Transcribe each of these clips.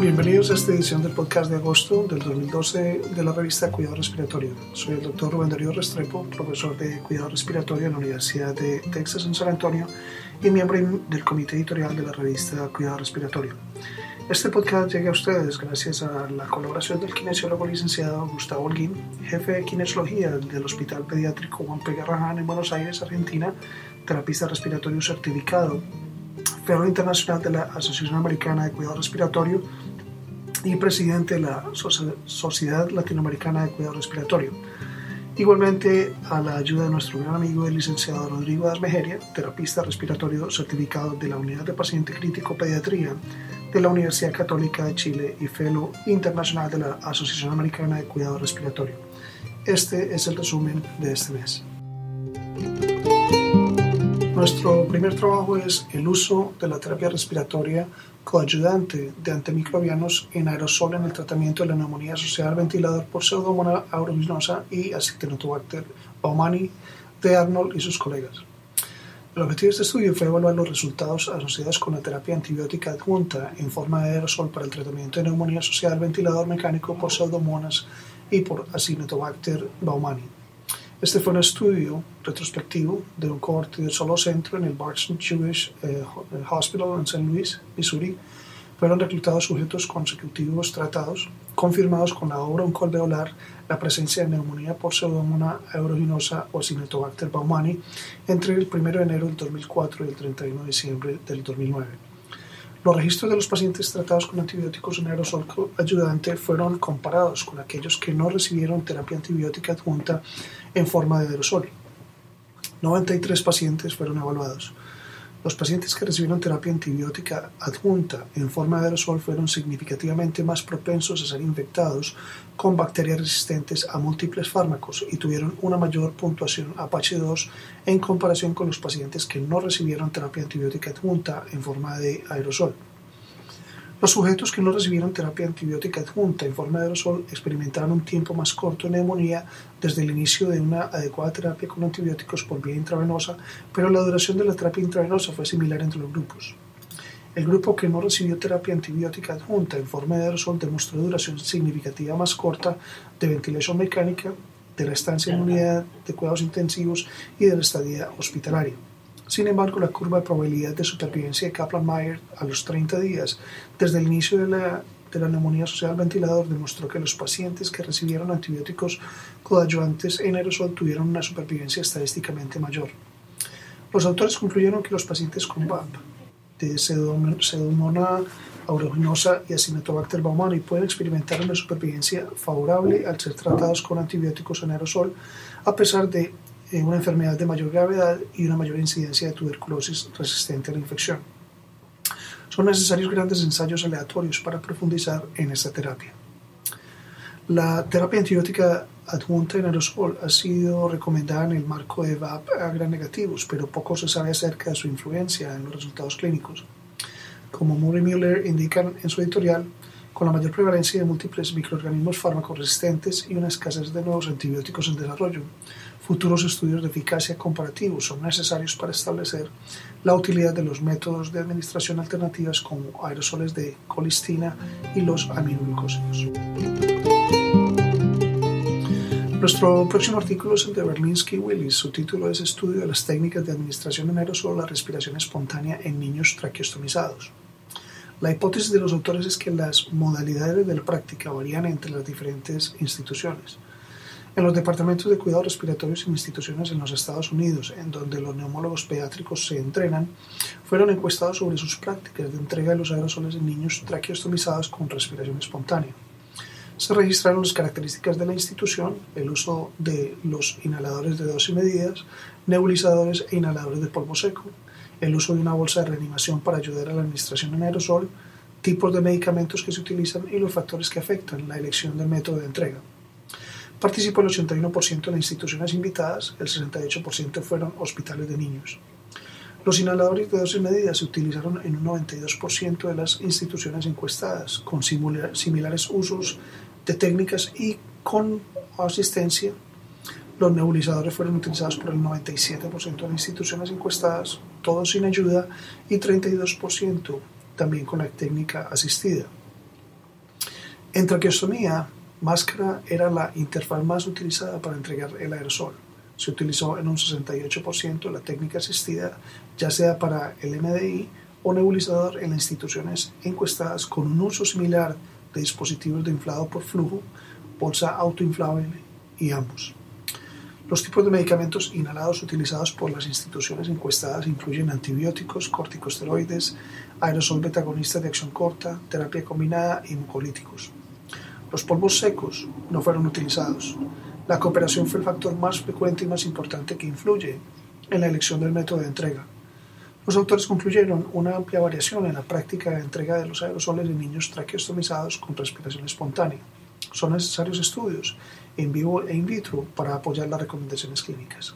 Bienvenidos a esta edición del podcast de agosto del 2012 de la revista Cuidado Respiratorio. Soy el doctor Rubén Darío Restrepo, profesor de Cuidado Respiratorio en la Universidad de Texas en San Antonio y miembro del comité editorial de la revista Cuidado Respiratorio. Este podcast llega a ustedes gracias a la colaboración del kinesiólogo licenciado Gustavo Holguín, jefe de kinesiología del Hospital Pediátrico Juan P. Garrahan en Buenos Aires, Argentina, terapista respiratorio certificado, fellow internacional de la Asociación Americana de Cuidado Respiratorio y presidente de la Sociedad Latinoamericana de Cuidado Respiratorio. Igualmente a la ayuda de nuestro gran amigo el licenciado Rodrigo Asmejeria, terapista respiratorio certificado de la Unidad de Paciente Crítico Pediatría de la Universidad Católica de Chile y fellow internacional de la Asociación Americana de Cuidado Respiratorio. Este es el resumen de este mes. Nuestro primer trabajo es el uso de la terapia respiratoria coayudante de antimicrobianos en aerosol en el tratamiento de la neumonía asociada al ventilador por Pseudomonas aeruginosa y Acinetobacter baumannii de Arnold y sus colegas. El objetivo de este estudio fue evaluar los resultados asociados con la terapia antibiótica adjunta en forma de aerosol para el tratamiento de neumonía asociada al ventilador mecánico por Pseudomonas y por Acinetobacter baumannii. Este fue un estudio retrospectivo de un cohorte de solo centro en el Barton Jewish eh, Hospital en St. Louis, Missouri. Fueron reclutados sujetos consecutivos tratados, confirmados con la obra oncoalveolar la presencia de neumonía por Pseudomonas aeruginosa o Acinetobacter baumannii entre el 1 de enero del 2004 y el 31 de diciembre del 2009. Los registros de los pacientes tratados con antibióticos en aerosol ayudante fueron comparados con aquellos que no recibieron terapia antibiótica adjunta en forma de aerosol. 93 pacientes fueron evaluados. Los pacientes que recibieron terapia antibiótica adjunta en forma de aerosol fueron significativamente más propensos a ser infectados con bacterias resistentes a múltiples fármacos y tuvieron una mayor puntuación Apache2 en comparación con los pacientes que no recibieron terapia antibiótica adjunta en forma de aerosol. Los sujetos que no recibieron terapia antibiótica adjunta en forma de aerosol experimentaron un tiempo más corto de neumonía desde el inicio de una adecuada terapia con antibióticos por vía intravenosa, pero la duración de la terapia intravenosa fue similar entre los grupos. El grupo que no recibió terapia antibiótica adjunta en forma de aerosol demostró duración significativa más corta de ventilación mecánica, de la estancia en unidad de cuidados intensivos y de la estadía hospitalaria. Sin embargo, la curva de probabilidad de supervivencia de Kaplan-Meier a los 30 días desde el inicio de la, de la neumonía asociada al ventilador demostró que los pacientes que recibieron antibióticos coadyuvantes en aerosol tuvieron una supervivencia estadísticamente mayor. Los autores concluyeron que los pacientes con VAP de Pseudomonas aeruginosa y Acinetobacter baumannii pueden experimentar una supervivencia favorable al ser tratados con antibióticos en aerosol a pesar de una enfermedad de mayor gravedad y una mayor incidencia de tuberculosis resistente a la infección. Son necesarios grandes ensayos aleatorios para profundizar en esta terapia. La terapia antibiótica adjunta en aerosol ha sido recomendada en el marco de VAP a gran negativos, pero poco se sabe acerca de su influencia en los resultados clínicos. Como Murray Miller indican en su editorial, con la mayor prevalencia de múltiples microorganismos fármacos resistentes y una escasez de nuevos antibióticos en desarrollo, Futuros estudios de eficacia comparativos son necesarios para establecer la utilidad de los métodos de administración alternativas como aerosoles de colistina y los aminoglucósidos. Nuestro próximo artículo es el de Berlinsky Willis. Su título es Estudio de las técnicas de administración en aerosol la respiración espontánea en niños traqueostomizados. La hipótesis de los autores es que las modalidades de la práctica varían entre las diferentes instituciones. En los departamentos de cuidados respiratorios en instituciones en los Estados Unidos, en donde los neumólogos pediátricos se entrenan, fueron encuestados sobre sus prácticas de entrega de los aerosoles en niños traqueostomizados con respiración espontánea. Se registraron las características de la institución, el uso de los inhaladores de dosis medidas, nebulizadores e inhaladores de polvo seco, el uso de una bolsa de reanimación para ayudar a la administración en aerosol, tipos de medicamentos que se utilizan y los factores que afectan la elección del método de entrega. Participó el 81% de las instituciones invitadas, el 68% fueron hospitales de niños. Los inhaladores de dosis medidas se utilizaron en un 92% de las instituciones encuestadas, con similares usos de técnicas y con asistencia. Los nebulizadores fueron utilizados por el 97% de las instituciones encuestadas, todos sin ayuda, y 32% también con la técnica asistida. En traqueostomía, máscara era la interfaz más utilizada para entregar el aerosol. Se utilizó en un 68% la técnica asistida, ya sea para el MDI o nebulizador en instituciones encuestadas con un uso similar de dispositivos de inflado por flujo, bolsa autoinflable y ambos. Los tipos de medicamentos inhalados utilizados por las instituciones encuestadas incluyen antibióticos, corticosteroides, aerosol betagonistas de acción corta, terapia combinada y mucolíticos. Los polvos secos no fueron utilizados. La cooperación fue el factor más frecuente y más importante que influye en la elección del método de entrega. Los autores concluyeron una amplia variación en la práctica de entrega de los aerosoles en niños traqueostomizados con respiración espontánea. Son necesarios estudios en vivo e in vitro para apoyar las recomendaciones clínicas.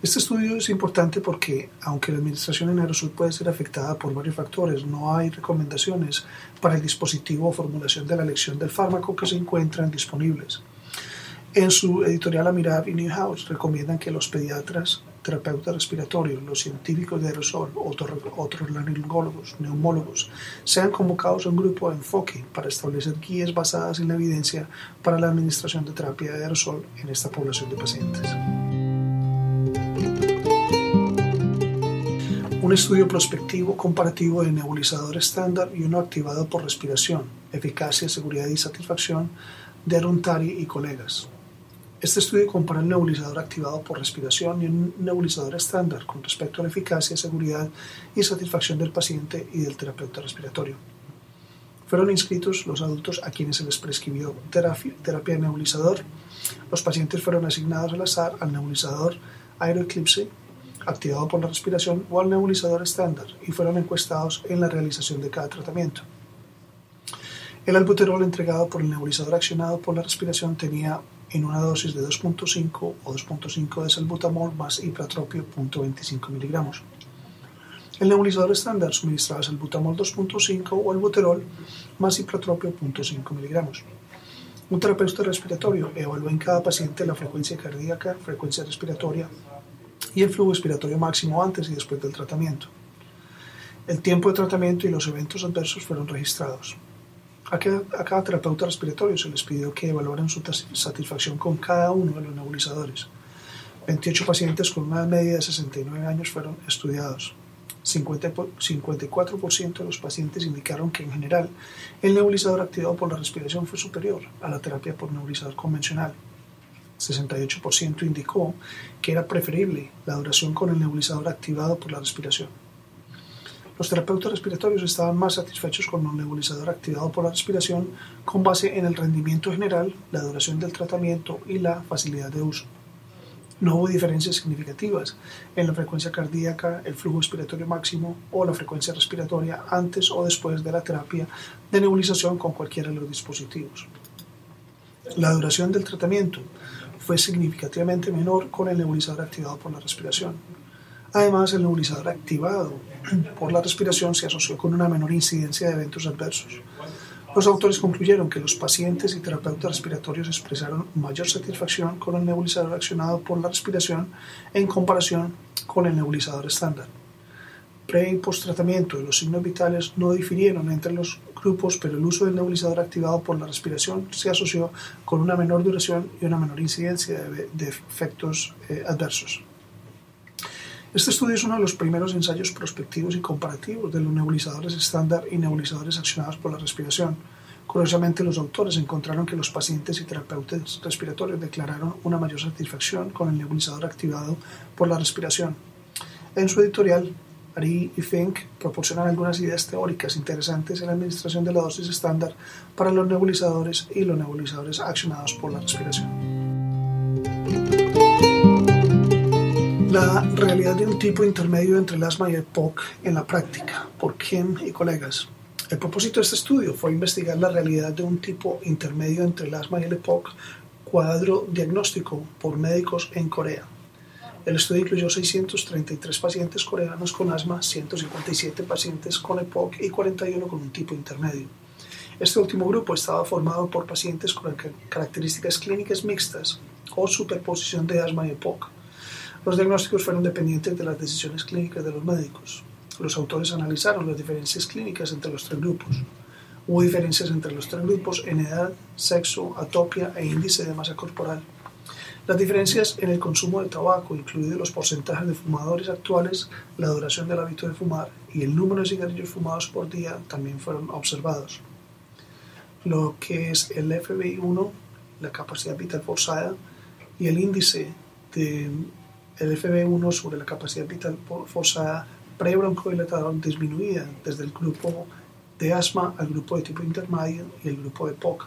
Este estudio es importante porque, aunque la administración en aerosol puede ser afectada por varios factores, no hay recomendaciones para el dispositivo o formulación de la elección del fármaco que se encuentran disponibles. En su editorial Amirab y Newhouse recomiendan que los pediatras, terapeutas respiratorios, los científicos de aerosol, otros laringólogos, neumólogos, sean convocados a un grupo de enfoque para establecer guías basadas en la evidencia para la administración de terapia de aerosol en esta población de pacientes. Un estudio prospectivo comparativo de nebulizador estándar y uno activado por respiración, eficacia, seguridad y satisfacción de Aruntari y colegas. Este estudio compara el nebulizador activado por respiración y un nebulizador estándar con respecto a la eficacia, seguridad y satisfacción del paciente y del terapeuta respiratorio. Fueron inscritos los adultos a quienes se les prescribió terapia, de nebulizador. Los pacientes fueron asignados al azar al nebulizador Aeroeclipse activado por la respiración o al nebulizador estándar y fueron encuestados en la realización de cada tratamiento. El albuterol entregado por el nebulizador accionado por la respiración tenía en una dosis de 2.5 o 2.5 de salbutamol más ipratropio 0.25 miligramos. El nebulizador estándar suministraba salbutamol 2.5 o albuterol más ipratropio 0.5 miligramos. Un terapeuta respiratorio evaluó en cada paciente la frecuencia cardíaca, frecuencia respiratoria, y el flujo respiratorio máximo antes y después del tratamiento. El tiempo de tratamiento y los eventos adversos fueron registrados. A cada, terapeuta respiratorio se les pidió que evaluaran su satisfacción con cada uno de los nebulizadores. 28 pacientes con una media de 69 años fueron estudiados. 54% de los pacientes indicaron que en general el nebulizador activado por la respiración fue superior a la terapia por nebulizador convencional 68% indicó que era preferible la duración con el nebulizador activado por la respiración. Los terapeutas respiratorios estaban más satisfechos con el nebulizador activado por la respiración con base en el rendimiento general, la duración del tratamiento y la facilidad de uso. No hubo diferencias significativas en la frecuencia cardíaca, el flujo respiratorio máximo o la frecuencia respiratoria antes o después de la terapia de nebulización con cualquiera de los dispositivos. La duración del tratamiento fue significativamente menor con el nebulizador activado por la respiración. Además, el nebulizador activado por la respiración se asoció con una menor incidencia de eventos adversos. Los autores concluyeron que los pacientes y terapeutas respiratorios expresaron mayor satisfacción con el nebulizador accionado por la respiración en comparación con el nebulizador estándar pre y post-tratamiento de los signos vitales no difirieron entre los grupos, pero el uso del nebulizador activado por la respiración se asoció con una menor duración y una menor incidencia de, efectos eh, adversos. Este estudio es uno de los primeros ensayos prospectivos y comparativos de los nebulizadores estándar y nebulizadores accionados por la respiración. Curiosamente, los autores encontraron que los pacientes y terapeutas respiratorios declararon una mayor satisfacción con el nebulizador activado por la respiración. En su editorial, Ari y Fink proporcionan algunas ideas teóricas interesantes en la administración de la dosis estándar para los nebulizadores y los nebulizadores accionados por la respiración. La realidad de un tipo intermedio entre el asma y el POC en la práctica, por Kim y colegas. El propósito de este estudio fue investigar la realidad de un tipo intermedio entre el asma y el EPOC, cuadro diagnóstico por médicos en Corea. El estudio incluyó 633 pacientes coreanos con asma, 157 pacientes con EPOC y 41 con un tipo intermedio. Este último grupo estaba formado por pacientes con características clínicas mixtas o superposición de asma y EPOC. Los diagnósticos fueron dependientes de las decisiones clínicas de los médicos. Los autores analizaron las diferencias clínicas entre los tres grupos. Hubo diferencias entre los tres grupos en edad, sexo, atopia e índice de masa corporal. Las diferencias en el consumo de tabaco, incluidos los porcentajes de fumadores actuales, la duración del hábito de fumar y el número de cigarrillos fumados por día también fueron observados. Lo que es el FBI1, la capacidad vital forzada, y el índice del FB1 sobre la capacidad vital forzada pre-broncodilatador disminuida desde el grupo de asma al grupo de tipo intermedio y el grupo de POC.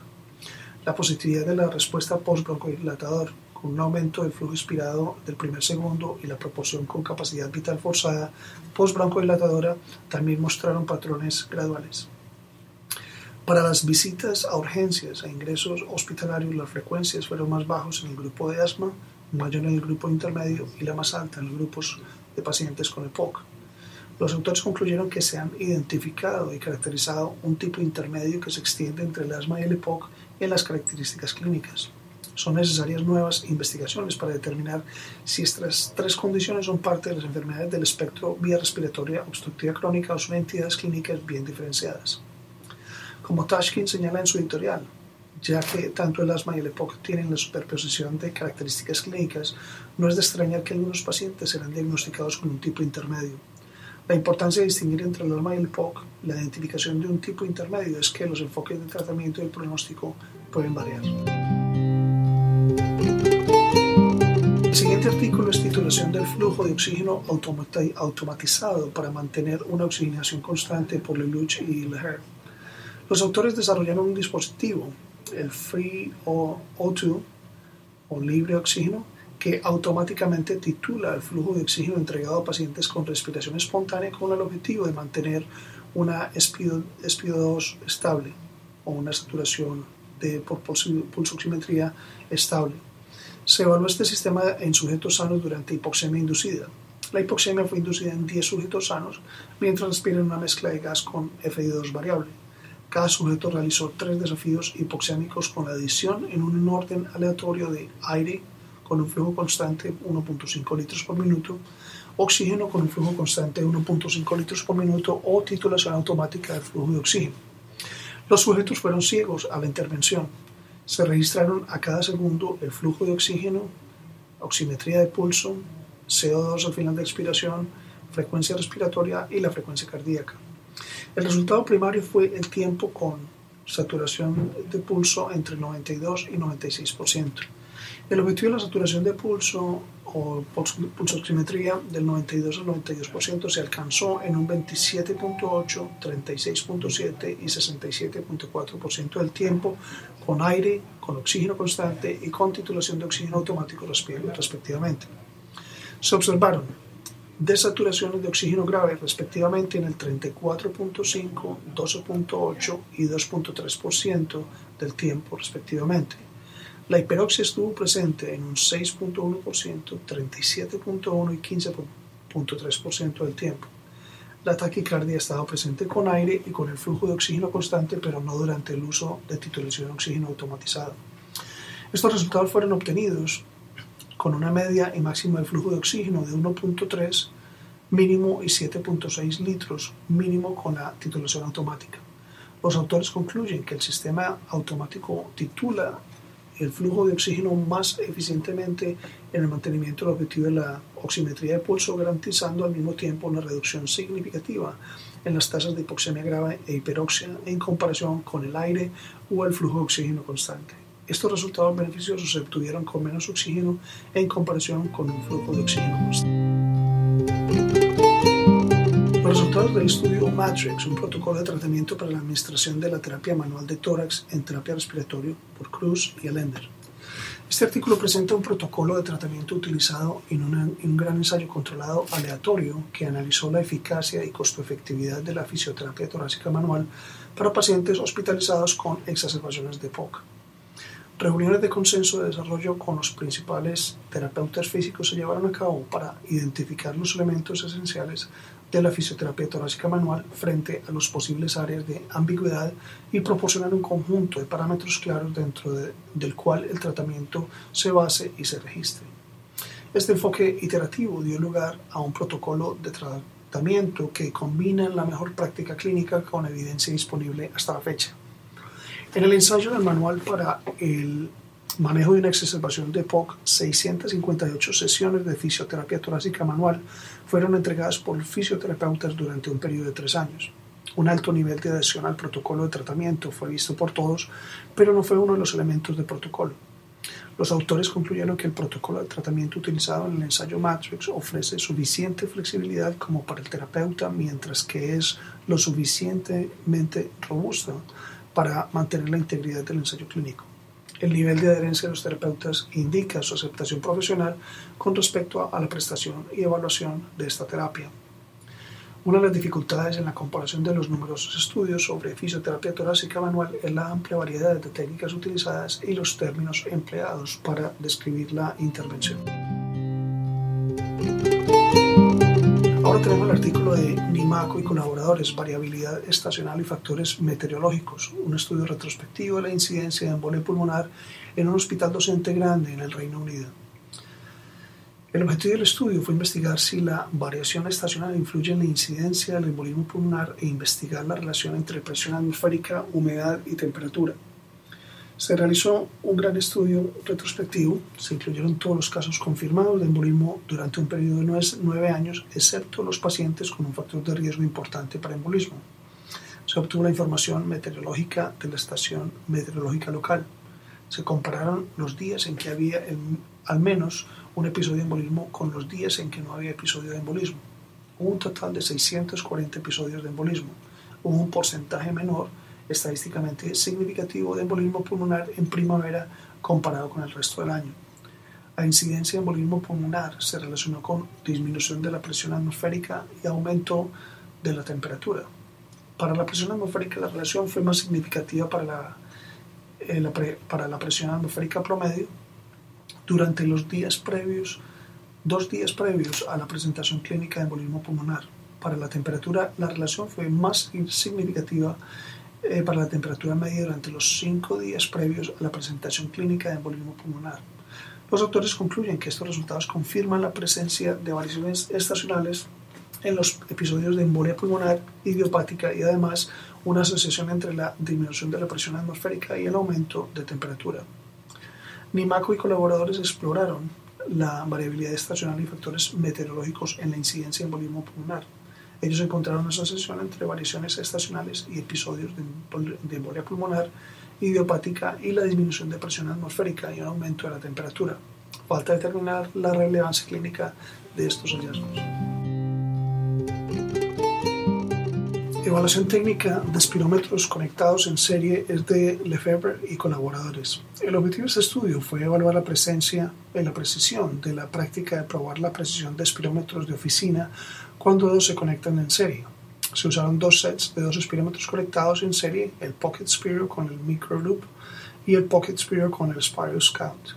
La positividad de la respuesta post-broncodilatador un aumento del flujo expirado del primer segundo y la proporción con capacidad vital forzada post-broncodilatadora también mostraron patrones graduales. Para las visitas a urgencias e ingresos hospitalarios, las frecuencias fueron más bajos en el grupo de asma, mayor en el grupo intermedio y la más alta en los grupos de pacientes con EPOC. Los autores concluyeron que se han identificado y caracterizado un tipo intermedio que se extiende entre el asma y el EPOC en las características clínicas. Son necesarias nuevas investigaciones para determinar si estas tres condiciones son parte de las enfermedades del espectro vía respiratoria obstructiva crónica o son entidades clínicas bien diferenciadas. Como Tashkin señala en su editorial, ya que tanto el asma y el EPOC tienen la superposición de características clínicas, no es de extrañar que algunos pacientes serán diagnosticados con un tipo intermedio. La importancia de distinguir entre el alma y el POC, la identificación de un tipo intermedio, es que los enfoques de tratamiento y el pronóstico pueden variar. Siguiente artículo es titulación del flujo de oxígeno automatizado para mantener una oxigenación constante por Lelouch y Leher. Los autores desarrollaron un dispositivo, el Free O2 o libre oxígeno, que automáticamente titula el flujo de oxígeno entregado a pacientes con respiración espontánea con el objetivo de mantener una SPO2 estable o una saturación de, por pulsoximetría estable. Se evaluó este sistema en sujetos sanos durante hipoxemia inducida. La hipoxemia fue inducida en 10 sujetos sanos mientras respiran una mezcla de gas con FI2 variable. Cada sujeto realizó tres desafíos hipoxémicos con la adición en un orden aleatorio de aire, con un flujo constante 1.5 litros por minuto, oxígeno con un flujo constante 1.5 litros por minuto o titulación automática del flujo de oxígeno. Los sujetos fueron ciegos a la intervención. Se registraron a cada segundo el flujo de oxígeno, oximetría de pulso, CO2 al final de expiración, frecuencia respiratoria y la frecuencia cardíaca. El resultado primario fue el tiempo con saturación de pulso entre 92 y 96%. El objetivo de la saturación de pulso o pulsoximetría del 92 al 92% se alcanzó en un 27.8, 36.7 y 67.4% del tiempo con aire, con oxígeno constante y con titulación de oxígeno automático respectivamente. Se observaron desaturaciones de oxígeno grave respectivamente en el 34.5, 12.8 y 2.3% del tiempo respectivamente la hiperoxia estuvo presente en un 6.1%, 37.1% y 15.3% del tiempo. La taquicardia estaba presente con aire y con el flujo de oxígeno constante, pero no durante el uso de titulación de oxígeno automatizado. Estos resultados fueron obtenidos con una media y máxima de flujo de oxígeno de 1.3 mínimo y 7.6 litros mínimo con la titulación automática. Los autores concluyen que el sistema automático titula el flujo de oxígeno más eficientemente en el mantenimiento del objetivo de la oximetría de pulso, garantizando al mismo tiempo una reducción significativa en las tasas de hipoxemia grave e hiperoxia en comparación con el aire o el flujo de oxígeno constante. Estos resultados beneficiosos se obtuvieron con menos oxígeno en comparación con un flujo de oxígeno constante. Del estudio Matrix, un protocolo de tratamiento para la administración de la terapia manual de tórax en terapia respiratoria por Cruz y Allender. Este artículo presenta un protocolo de tratamiento utilizado en, un gran ensayo controlado aleatorio que analizó la eficacia y costo-efectividad de la fisioterapia torácica manual para pacientes hospitalizados con exacerbaciones de POC. Reuniones de consenso de desarrollo con los principales terapeutas físicos se llevaron a cabo para identificar los elementos esenciales de la fisioterapia torácica manual frente a las posibles áreas de ambigüedad y proporcionar un conjunto de parámetros claros dentro del cual el tratamiento se base y se registre. Este enfoque iterativo dio lugar a un protocolo de tratamiento que combinan la mejor práctica clínica con evidencia disponible hasta la fecha. En el ensayo del manual para el manejo de una exacerbación de POC, 658 sesiones de fisioterapia torácica manual fueron entregadas por fisioterapeutas durante un periodo de tres años. Un alto nivel de adhesión al protocolo de tratamiento fue visto por todos, pero no fue uno de los elementos del protocolo. Los autores concluyeron que el protocolo de tratamiento utilizado en el ensayo Matrix ofrece suficiente flexibilidad como para el terapeuta, mientras que es lo suficientemente robusto para mantener la integridad del ensayo clínico. El nivel de adherencia de los terapeutas indica su aceptación profesional con respecto a la prestación y evaluación de esta terapia. Una de las dificultades en la comparación de los numerosos estudios sobre fisioterapia torácica manual es la amplia variedad de técnicas utilizadas y los términos empleados para describir la intervención. Ahora tenemos el artículo de Nimaco y colaboradores, variabilidad estacional y factores meteorológicos, un estudio retrospectivo de la incidencia de embolia pulmonar en un hospital docente grande en el Reino Unido. El objetivo del estudio fue investigar si la variación estacional influye en la incidencia del embolismo pulmonar e investigar la relación entre presión atmosférica, humedad y temperatura. Se realizó un gran estudio retrospectivo, se incluyeron todos los casos confirmados de embolismo durante un periodo de nueve años, excepto los pacientes con un factor de riesgo importante para embolismo. Se obtuvo la información meteorológica de la estación meteorológica local. Se compararon los días en que había al menos un episodio de embolismo con los días en que no había episodio de embolismo. Hubo un total de 640 episodios de embolismo. Hubo un porcentaje menor, estadísticamente significativo, de embolismo pulmonar en primavera comparado con el resto del año. La incidencia de embolismo pulmonar se relacionó con disminución de la presión atmosférica y aumento de la temperatura. Para la presión atmosférica la relación fue más significativa para la, eh, para la presión atmosférica promedio durante los días previos, dos días previos a la presentación clínica de embolismo pulmonar. Para la temperatura, la relación fue más significativa eh, para la temperatura media durante los cinco días previos a la presentación clínica de embolismo pulmonar. Los autores concluyen que estos resultados confirman la presencia de variaciones estacionales en los episodios de embolia pulmonar idiopática y además una asociación entre la disminución de la presión atmosférica y el aumento de temperatura. Nimaco y colaboradores exploraron la variabilidad estacional y factores meteorológicos en la incidencia de embolismo pulmonar. Ellos encontraron una asociación entre variaciones estacionales y episodios de embolia pulmonar idiopática y la disminución de presión atmosférica y un aumento de la temperatura. Falta determinar la relevancia clínica de estos hallazgos. Evaluación técnica de espirómetros conectados en serie es de Lefebvre y colaboradores. El objetivo de este estudio fue evaluar la presencia y la precisión de la práctica de probar la precisión de espirómetros de oficina cuando dos se conectan en serie. Se usaron dos sets de dos espirómetros conectados en serie, el Pocket Spiro con el Micro Loop y el Pocket Spiro con el Spiro Scout,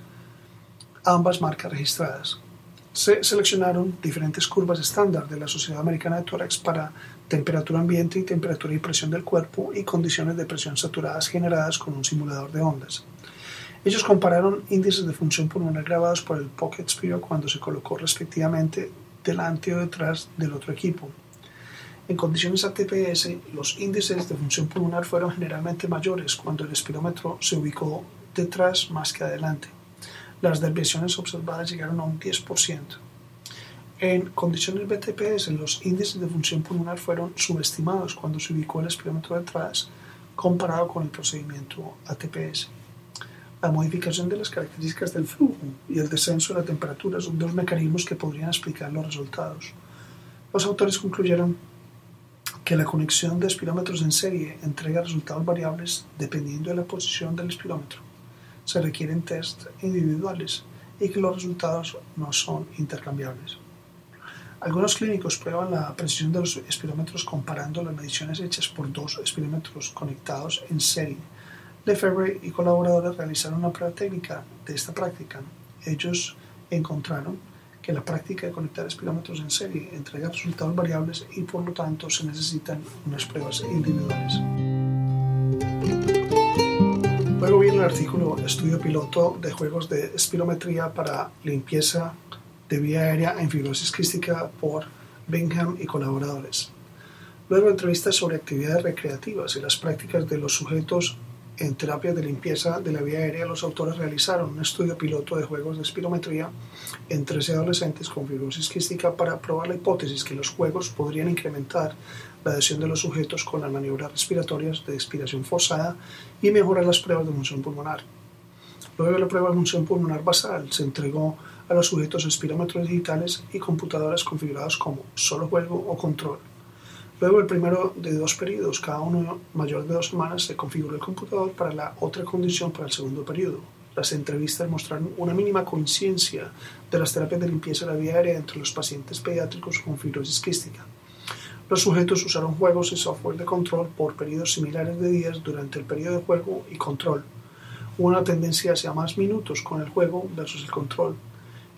ambas marcas registradas. Se seleccionaron diferentes curvas estándar de la Sociedad Americana de Tórax para temperatura ambiente y temperatura y presión del cuerpo y condiciones de presión saturadas generadas con un simulador de ondas. Ellos compararon índices de función pulmonar grabados por el Pocket Spiro cuando se colocó respectivamente delante o detrás del otro equipo. En condiciones ATPS, los índices de función pulmonar fueron generalmente mayores cuando el espirómetro se ubicó detrás más que adelante. Las desviaciones observadas llegaron a un 10%. En condiciones BTPS, los índices de función pulmonar fueron subestimados cuando se ubicó el espirómetro detrás comparado con el procedimiento ATPS. La modificación de las características del flujo y el descenso de la temperatura son dos mecanismos que podrían explicar los resultados. Los autores concluyeron que la conexión de espirómetros en serie entrega resultados variables dependiendo de la posición del espirómetro. Se requieren test individuales y que los resultados no son intercambiables. Algunos clínicos prueban la precisión de los espirómetros comparando las mediciones hechas por dos espirómetros conectados en serie. Lefebvre y colaboradores realizaron una prueba técnica de esta práctica. Ellos encontraron que la práctica de conectar espirómetros en serie entrega resultados variables y por lo tanto se necesitan unas pruebas individuales. Luego viene el artículo Estudio piloto de juegos de espirometría para limpieza de vía aérea en fibrosis quística por Bingham y colaboradores. Luego entrevistas sobre actividades recreativas y las prácticas de los sujetos en terapia de limpieza de la vía aérea, los autores realizaron un estudio piloto de juegos de espirometría en 13 adolescentes con fibrosis quística para probar la hipótesis que los juegos podrían incrementar la adhesión de los sujetos con las maniobras respiratorias de expiración forzada y mejorar las pruebas de función pulmonar. Luego de la prueba de función pulmonar basal, se entregó a los sujetos espirómetros digitales y computadoras configurados como solo juego o control Luego, el primero de dos periodos, cada uno mayor de dos semanas, se configuró el computador para la otra condición para el segundo periodo. Las entrevistas mostraron una mínima coincidencia de las terapias de limpieza de la vía aérea entre los pacientes pediátricos con fibrosis quística. Los sujetos usaron juegos y software de control por periodos similares de días durante el periodo de juego y control. Hubo una tendencia hacia más minutos con el juego versus el control.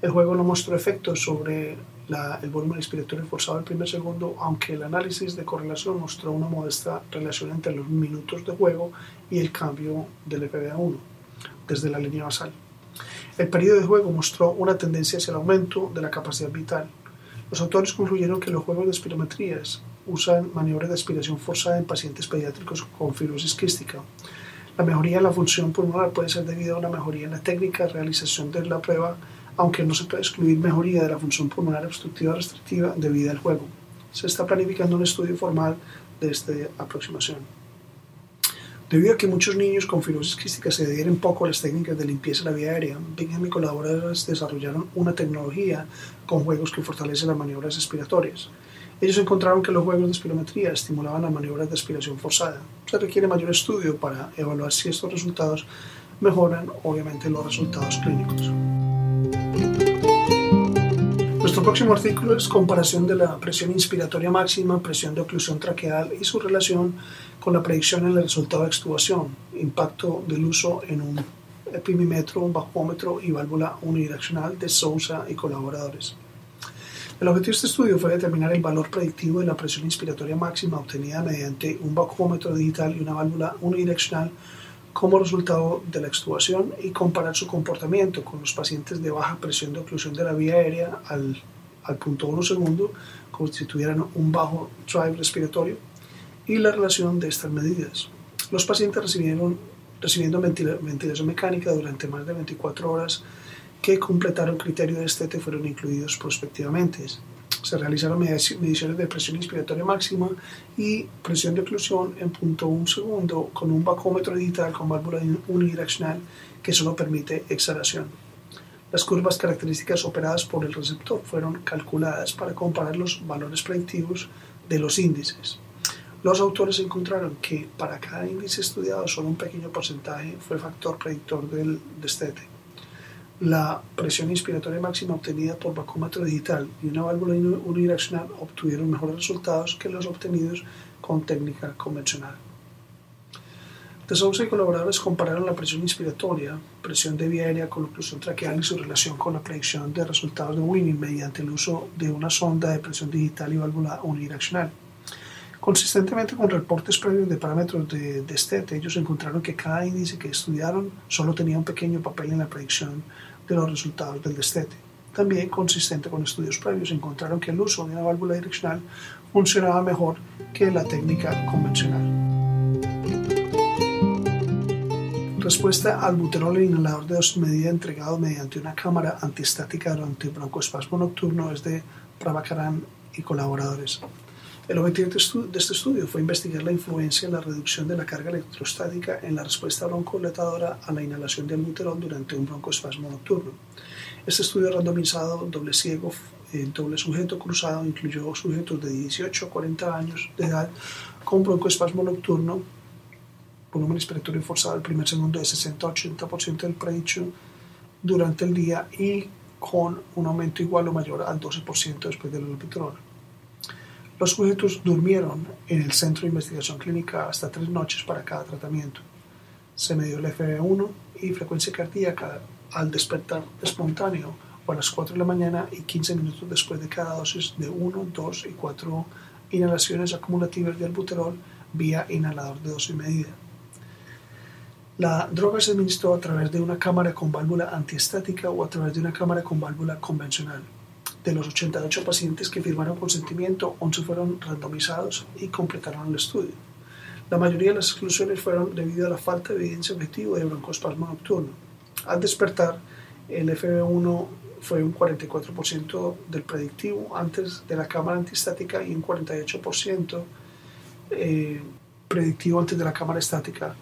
El juego no mostró efectos sobre el volumen respiratorio forzado el primer segundo, aunque el análisis de correlación mostró una modesta relación entre los minutos de juego y el cambio del FBA1 desde la línea basal. El periodo de juego mostró una tendencia hacia el aumento de la capacidad vital. Los autores concluyeron que los juegos de espirometrías usan maniobras de aspiración forzada en pacientes pediátricos con fibrosis quística. La mejoría en la función pulmonar puede ser debido a una mejoría en la técnica de realización de la prueba aunque no se puede excluir mejoría de la función pulmonar obstructiva restrictiva debido al juego. Se está planificando un estudio formal de esta aproximación. Debido a que muchos niños con fibrosis quística se adhieren poco a las técnicas de limpieza de la vía aérea, Bingham y colaboradores desarrollaron una tecnología con juegos que fortalecen las maniobras respiratorias. Ellos encontraron que los juegos de espirometría estimulaban las maniobras de aspiración forzada. Se requiere mayor estudio para evaluar si estos resultados mejoran, obviamente, los resultados clínicos. Nuestro próximo artículo es comparación de la presión inspiratoria máxima, presión de oclusión traqueal y su relación con la predicción en el resultado de extubación, impacto del uso en un epimímetro, un bajómetro y válvula unidireccional de Sousa y colaboradores. El objetivo de este estudio fue determinar el valor predictivo de la presión inspiratoria máxima obtenida mediante un bajómetro digital y una válvula unidireccional como resultado de la extubación y comparar su comportamiento con los pacientes de baja presión de oclusión de la vía aérea al, al punto 1 segundo, como si tuvieran un bajo drive respiratorio, y la relación de estas medidas. Los pacientes recibieron, recibiendo ventilación mecánica durante más de 24 horas que completaron criterio de estete fueron incluidos prospectivamente se realizaron mediciones de presión inspiratoria máxima y presión de oclusión en punto un segundo con un bacómetro digital con válvula unidireccional que solo permite exhalación. Las curvas características operadas por el receptor fueron calculadas para comparar los valores predictivos de los índices. Los autores encontraron que para cada índice estudiado solo un pequeño porcentaje fue factor predictor del destete la presión inspiratoria máxima obtenida por vacúmetro digital y una válvula unidireccional obtuvieron mejores resultados que los obtenidos con técnica convencional. De Sousa y colaboradores compararon la presión inspiratoria, presión de vía aérea con oclusión traqueal y su relación con la predicción de resultados de Winning mediante el uso de una sonda de presión digital y válvula unidireccional. Consistentemente con reportes previos de parámetros de destete, ellos encontraron que cada índice que estudiaron solo tenía un pequeño papel en la predicción de los resultados del destete. También, consistente con estudios previos, encontraron que el uso de una válvula direccional funcionaba mejor que la técnica convencional. Respuesta al buterol inhalador de dosis medida entregado mediante una cámara antiestática durante broncoespasmo nocturno es de Prabhakaran y colaboradores. El objetivo de este estudio fue investigar la influencia en la reducción de la carga electrostática en la respuesta broncoletadora a la inhalación de albuterol durante un broncoespasmo nocturno. Este estudio randomizado, doble ciego, en doble sujeto cruzado, incluyó sujetos de 18 a 40 años de edad con broncoespasmo nocturno, volumen respiratorio forzado el primer segundo de 60 a 80% del predicho durante el día y con un aumento igual o mayor al 12% después del albuterol. Los sujetos durmieron en el Centro de Investigación Clínica hasta tres noches para cada tratamiento. Se midió el FB1 y frecuencia cardíaca al despertar espontáneo o a las 4 de la mañana y 15 minutos después de cada dosis de 1, 2 y 4 inhalaciones acumulativas de albuterol vía inhalador de dosis medida. La droga se administró a través de una cámara con válvula antiestática o a través de una cámara con válvula convencional. De los 88 pacientes que firmaron consentimiento, 11 fueron randomizados y completaron el estudio. La mayoría de las exclusiones fueron debido a la falta de evidencia objetiva de broncoespasmo nocturno. Al despertar, el FB1 fue un 44% del predictivo antes de la cámara antistática y un 48% eh, predictivo antes de la cámara estática.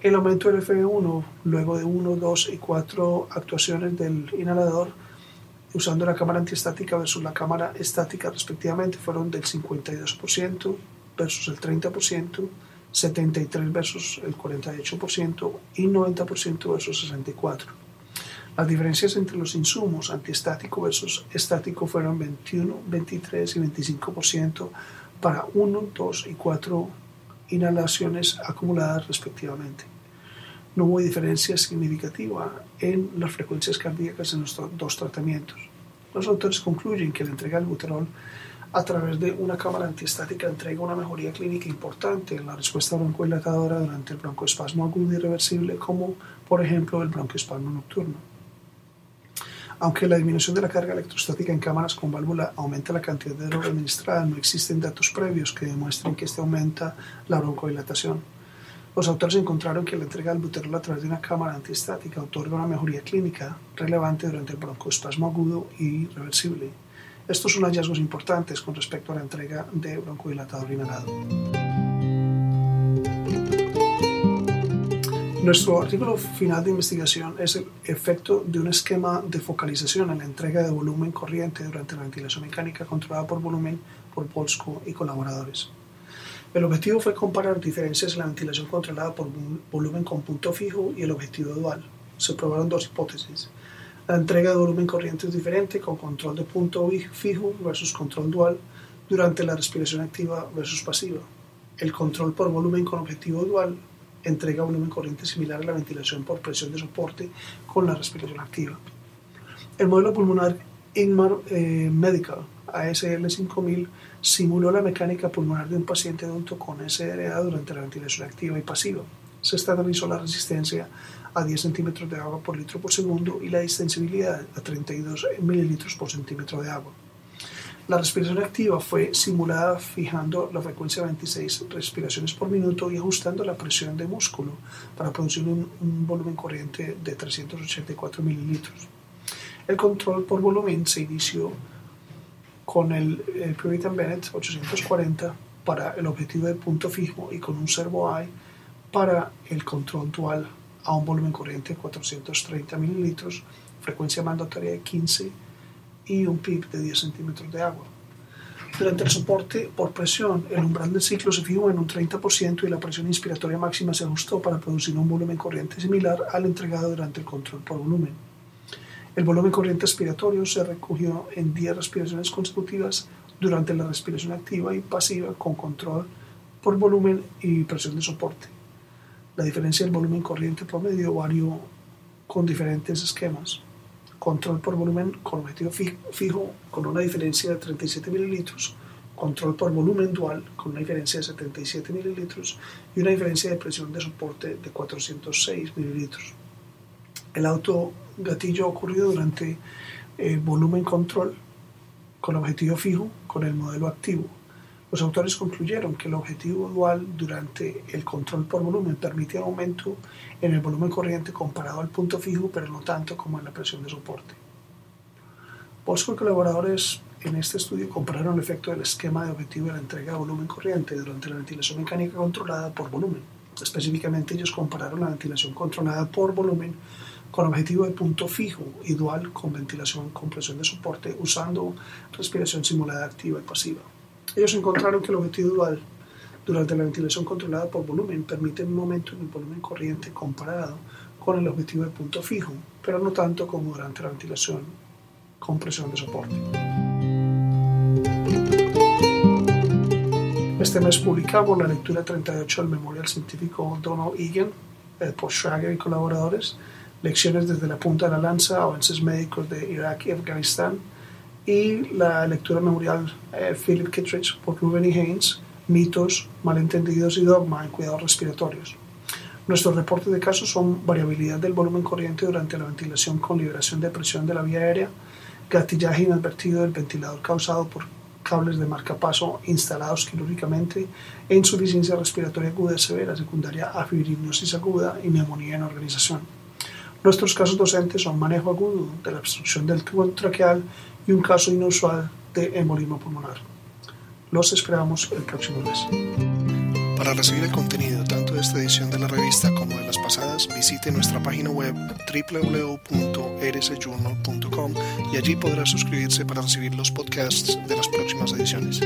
El aumento del FB1 luego de 1, 2 y 4 actuaciones del inhalador usando la cámara antiestática versus la cámara estática respectivamente fueron del 52% versus el 30%, 73 versus el 48% y 90% versus 64%. Las diferencias entre los insumos antiestático versus estático fueron 21, 23 y 25% para 1, 2 y 4 inhalaciones acumuladas respectivamente. No hubo diferencia significativa en las frecuencias cardíacas en los dos tratamientos. Los autores concluyen que la entrega del buterol a través de una cámara antiestática entrega una mejoría clínica importante en la respuesta broncohilatadora durante el broncoespasmo agudo irreversible, como por ejemplo el broncoespasmo nocturno. Aunque la disminución de la carga electrostática en cámaras con válvula aumenta la cantidad de droga administrada, no existen datos previos que demuestren que este aumenta la broncodilatación. Los autores encontraron que la entrega del buterol a través de una cámara antiestática otorga una mejoría clínica relevante durante el broncoespasmo agudo y reversible. Estos son hallazgos importantes con respecto a la entrega de broncodilatador inhalado. Nuestro artículo final de investigación es el efecto de un esquema de focalización en la entrega de volumen corriente durante la ventilación mecánica controlada por volumen por Polsko y colaboradores. El objetivo fue comparar diferencias en la ventilación controlada por volumen con punto fijo y el objetivo dual. Se probaron dos hipótesis. La entrega de volumen corriente es diferente con control de punto fijo versus control dual durante la respiración activa versus pasiva. El control por volumen con objetivo dual entrega volumen corriente similar a la ventilación por presión de soporte con la respiración activa. El modelo pulmonar Inmar eh, Medical ASL 5000 simuló la mecánica pulmonar de un paciente adulto con SRA durante la ventilación activa y pasiva. Se estandarizó la resistencia a 10 centímetros de agua por litro por segundo y la distensibilidad a 32 mililitros por centímetro de agua. La respiración activa fue simulada fijando la frecuencia de 26 respiraciones por minuto y ajustando la presión de músculo para producir un, volumen corriente de 384 mililitros. El control por volumen se inició con el, Puritan Bennett 840 para el objetivo de punto fijo y con un servo I para el control dual a un volumen corriente de 430 mililitros, frecuencia mandatoria de 15 y un PIB de 10 centímetros de agua. Durante el soporte por presión, el umbral del ciclo se fijó en un 30% y la presión inspiratoria máxima se ajustó para producir un volumen corriente similar al entregado durante el control por volumen. El volumen corriente expiratorio se recogió en 10 respiraciones consecutivas durante la respiración activa y pasiva con control por volumen y presión de soporte. La diferencia del volumen corriente promedio varió con diferentes esquemas control por volumen con objetivo fijo con una diferencia de 37 mililitros, control por volumen dual con una diferencia de 77 mililitros y una diferencia de presión de soporte de 406 mililitros. El autogatillo ocurrido durante el eh, volumen control con objetivo fijo con el modelo activo los autores concluyeron que el objetivo dual durante el control por volumen permite un aumento en el volumen corriente comparado al punto fijo, pero no tanto como en la presión de soporte. Bosco y colaboradores en este estudio compararon el efecto del esquema de objetivo de la entrega de volumen corriente durante la ventilación mecánica controlada por volumen. Específicamente ellos compararon la ventilación controlada por volumen con objetivo de punto fijo y dual con ventilación con presión de soporte usando respiración simulada activa y pasiva. Ellos encontraron que el objetivo dual durante la ventilación controlada por volumen permite un aumento en el volumen corriente comparado con el objetivo de punto fijo, pero no tanto como durante la ventilación con presión de soporte. Este mes publicamos la lectura 38 del memorial científico Donald Egan por Schrager y colaboradores, lecciones desde la punta de la lanza, avances médicos de Irak y Afganistán, y la lectura memorial eh, Philip Kittredge por Ruben y Haynes, mitos, malentendidos y dogma en cuidados respiratorios. Nuestros reportes de casos son variabilidad del volumen corriente durante la ventilación con liberación de presión de la vía aérea, gatillaje inadvertido del ventilador causado por cables de marcapaso instalados quirúrgicamente e insuficiencia respiratoria aguda severa secundaria a fibrinosis aguda y neumonía en organización. Nuestros casos docentes son manejo agudo de la obstrucción del tubo traqueal y un caso inusual de embolismo pulmonar. Los esperamos el próximo mes. Para recibir el contenido tanto de esta edición de la revista como de las pasadas, visite nuestra página web www.rsjournal.com y allí podrá suscribirse para recibir los podcasts de las próximas ediciones.